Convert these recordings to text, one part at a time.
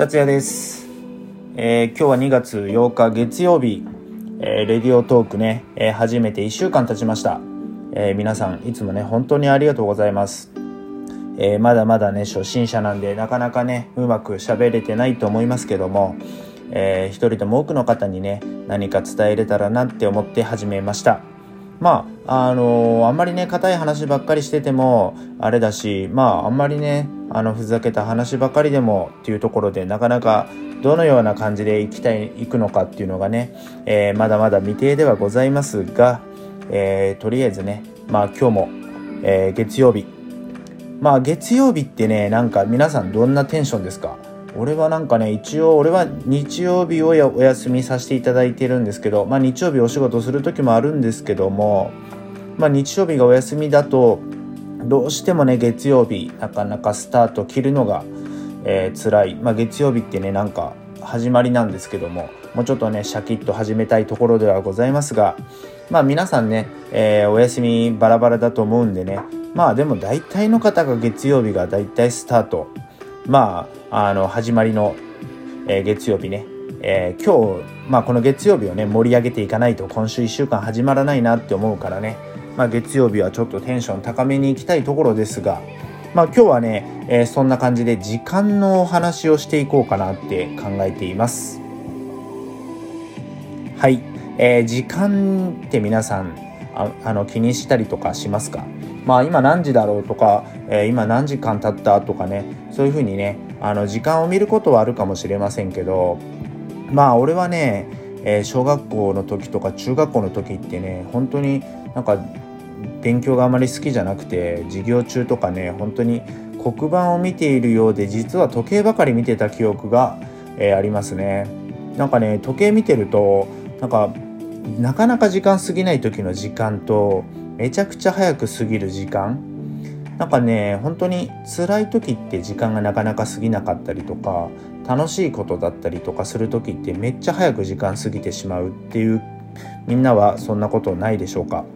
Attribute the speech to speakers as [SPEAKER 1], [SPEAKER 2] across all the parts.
[SPEAKER 1] 達也です、えー今日は2月8日月曜日、えーレディオトークね、えー初めて1週間経ちました、えー皆さんいつもね本当にありがとうございます、えーまだまだね初心者なんでなかなかねうまく喋れてないと思いますけども、えー一人でも多くの方にね何か伝えれたらなって思って始めました。まああのーあんまりね硬い話ばっかりしててもあれだしまああんまりねあのふざけた話ばかりでもっていうところでなかなかどのような感じでいきたいいくのかっていうのがね、えーまだまだ未定ではございますが、えーとりあえずねまあ今日も、えー月曜日。まあ月曜日ってねなんか皆さんどんなテンションですか？俺はなんかね一応俺は日曜日をお休みさせていただいてるんですけどまあ日曜日お仕事する時もあるんですけどもまあ日曜日がお休みだとどうしてもね月曜日なかなかスタート切るのが、えー辛い。まあ月曜日ってねなんか始まりなんですけどももうちょっとねシャキッと始めたいところではございますがまあ皆さんね、えーお休みバラバラだと思うんでねまあでも大体の方が月曜日が大体スタートまああの始まりの、えー月曜日ね、えー今日、まあ、この月曜日をね盛り上げていかないと今週1週間始まらないなって思うからね、まあ、月曜日はちょっとテンション高めに行きたいところですが、まあ、今日はね、えーそんな感じで時間のお話をしていこうかなって考えています。はい、えー時間って皆さんああの気にしたりとかしますか？まあ今何時だろうとか、えー今何時間経ったとかねそういうふうにねあの時間を見ることはあるかもしれませんけどまあ俺はね、えー小学校の時とか中学校の時ってね本当になんか勉強があまり好きじゃなくて授業中とかね本当に黒板を見ているようで実は時計ばかり見てた記憶が、えーありますね。なんかね時計見てるとなんかなかなか時間過ぎない時の時間とめちゃくちゃ早く過ぎる時間。なんかね本当に辛い時って時間がなかなか過ぎなかったりとか楽しいことだったりとかする時ってめっちゃ早く時間過ぎてしまうっていうみんなはそんなことないでしょうか。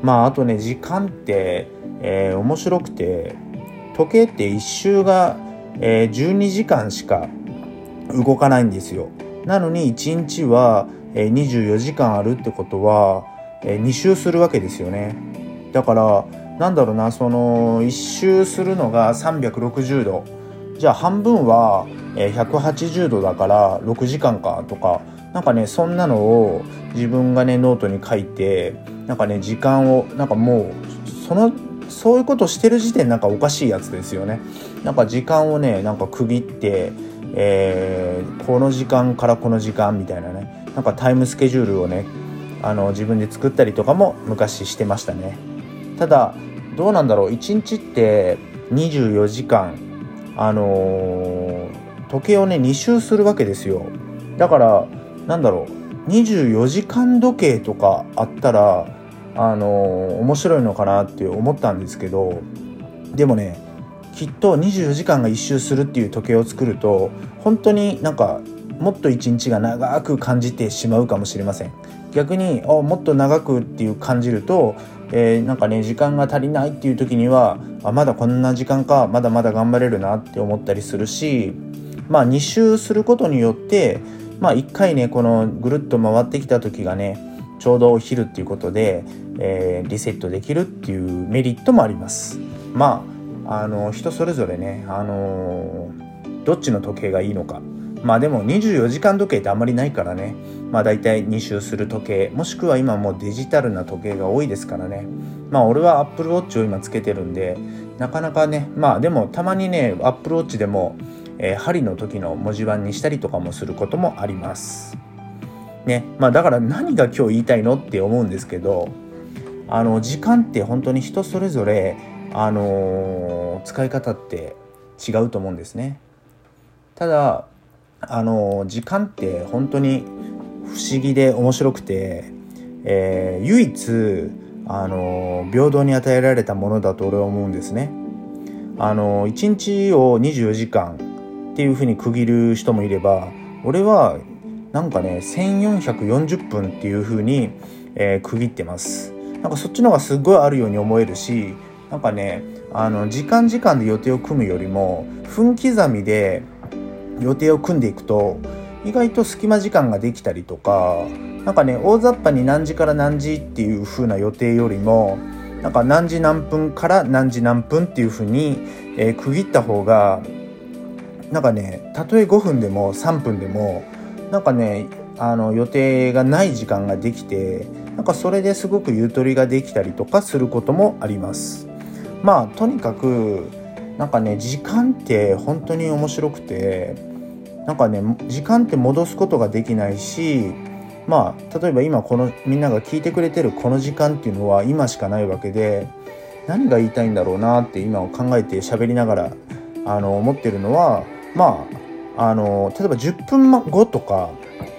[SPEAKER 1] まああとね時間って、えー面白くて時計って1周が、えー12時間しか動かないんですよ。なのに1日は、え24時間あるってことは、え2周するわけですよね。だからなんだろうなその1周するのが360度。じゃあ半分は、えー180度だから6時間かとか。なんかねそんなのを自分がねノートに書いてなんかね時間をなんかもうそのそういうことしてる時点なんかおかしいやつですよね。なんか時間をねなんか区切って、えーこの時間からこの時間みたいなね。なんかタイムスケジュールをねあの自分で作ったりとかも昔してましたね。ただどうなんだろう。1日って24時間あのー時計をね2周するわけですよ。だからなんだろう。24時間時計とかあったらあのー面白いのかなって思ったんですけどでもねきっと24時間が1周するっていう時計を作ると本当になんかもっと一日が長く感じてしまうかもしれません。逆にあもっと長くっていう感じると、えーなんかね時間が足りないっていう時にはあまだこんな時間かまだまだ頑張れるなって思ったりするしまあ2周することによってまあ1回ねこのぐるっと回ってきた時がねちょうどお昼っていうことで、えーリセットできるっていうメリットもあります。まああの人それぞれねあのーどっちの時計がいいのか。まあでも24時間時計ってあんまりないからね。まあ大体2周する時計。もしくは今もうデジタルな時計が多いですからね。まあ俺は Apple Watch を今つけてるんでなかなかねまあでもたまにね Apple Watch でも、えー針の時の文字盤にしたりとかもすることもあります。ね。まあだから何が今日言いたいのって思うんですけどあの時間って本当に人それぞれあのー使い方って違うと思うんですね。ただあの時間って本当に不思議で面白くて、えー唯一あの平等に与えられたものだと俺は思うんですね。あの、1日を24時間っていうふうに区切る人もいれば俺はなんかね1440分っていうふうに、えー区切ってます。なんかそっちの方がすっごいあるように思えるしなんかねあの時間時間で予定を組むよりも分刻みで予定を組んでいくと意外と隙間時間ができたりとか何かね大雑把に何時から何時っていう風な予定よりもなんか何時何分から何時何分っていう風に、えー、区切った方がなんかねたとえ5分でも3分でもなんかねあの予定がない時間ができてなんかそれですごくゆとりができたりとかすることもあります。まあとにかくなんかね時間って本当に面白くてなんかね時間って戻すことができないしまあ例えば今このみんなが聞いてくれてるこの時間っていうのは今しかないわけで何が言いたいんだろうなって今を考えて喋りながらあの思ってるのはまああの例えば10分後とか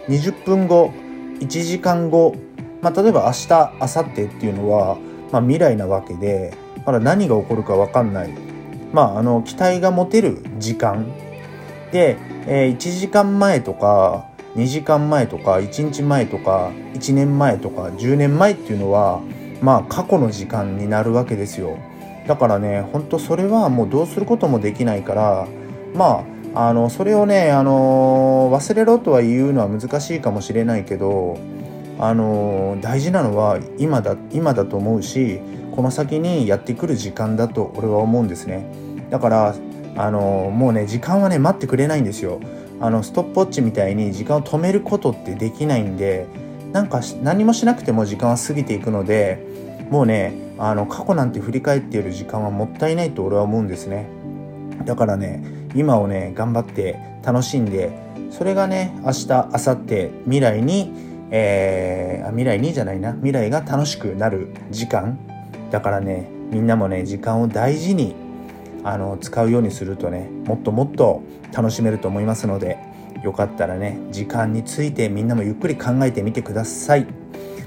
[SPEAKER 1] 20分後1時間後、まあ、例えば明日明後日っていうのは、まあ、未来なわけでまだ何が起こるか分かんない。まああの期待が持てる時間。で、えー、1時間前とか2時間前とか1日前とか1年前とか10年前っていうのはまあ過去の時間になるわけですよ。だからねほんとそれはもうどうすることもできないからまああのそれをねあの忘れろとは言うのは難しいかもしれないけどあの大事なのは今だ今だと思うしこの先にやってくる時間だと俺は思うんですね。だからあのもうね時間はね待ってくれないんですよ。あのストップウォッチみたいに時間を止めることってできないんでなんか何もしなくても時間は過ぎていくのでもうねあの過去なんて振り返っている時間はもったいないと俺は思うんですね。だからね今をね頑張って楽しんでそれがね明日明後日未来にえー、未来にじゃないな。未来が楽しくなる時間。だからねみんなもね時間を大事にあの使うようにするとねもっともっと楽しめると思いますのでよかったらね時間についてみんなもゆっくり考えてみてください。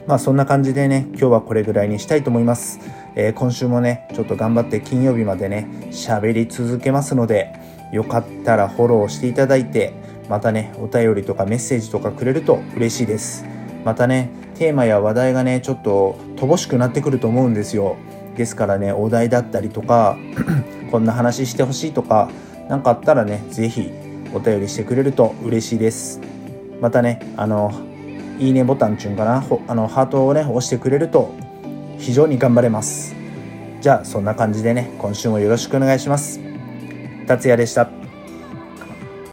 [SPEAKER 1] まあそんな感じでね今日はこれぐらいにしたいと思います、えー、今週もねちょっと頑張って金曜日までね喋り続けますのでよかったらフォローしていただいてまたねお便りとかメッセージとかくれると嬉しいです。またねテーマや話題がねちょっと乏しくなってくると思うんですよ。ですからねお題だったりとかこんな話してほしいとか何かあったらね是非お便りしてくれると嬉しいです。またねあのいいねボタンちゅんかなあのハートをね押してくれると非常に頑張れます。じゃあそんな感じでね今週もよろしくお願いします。達也でした。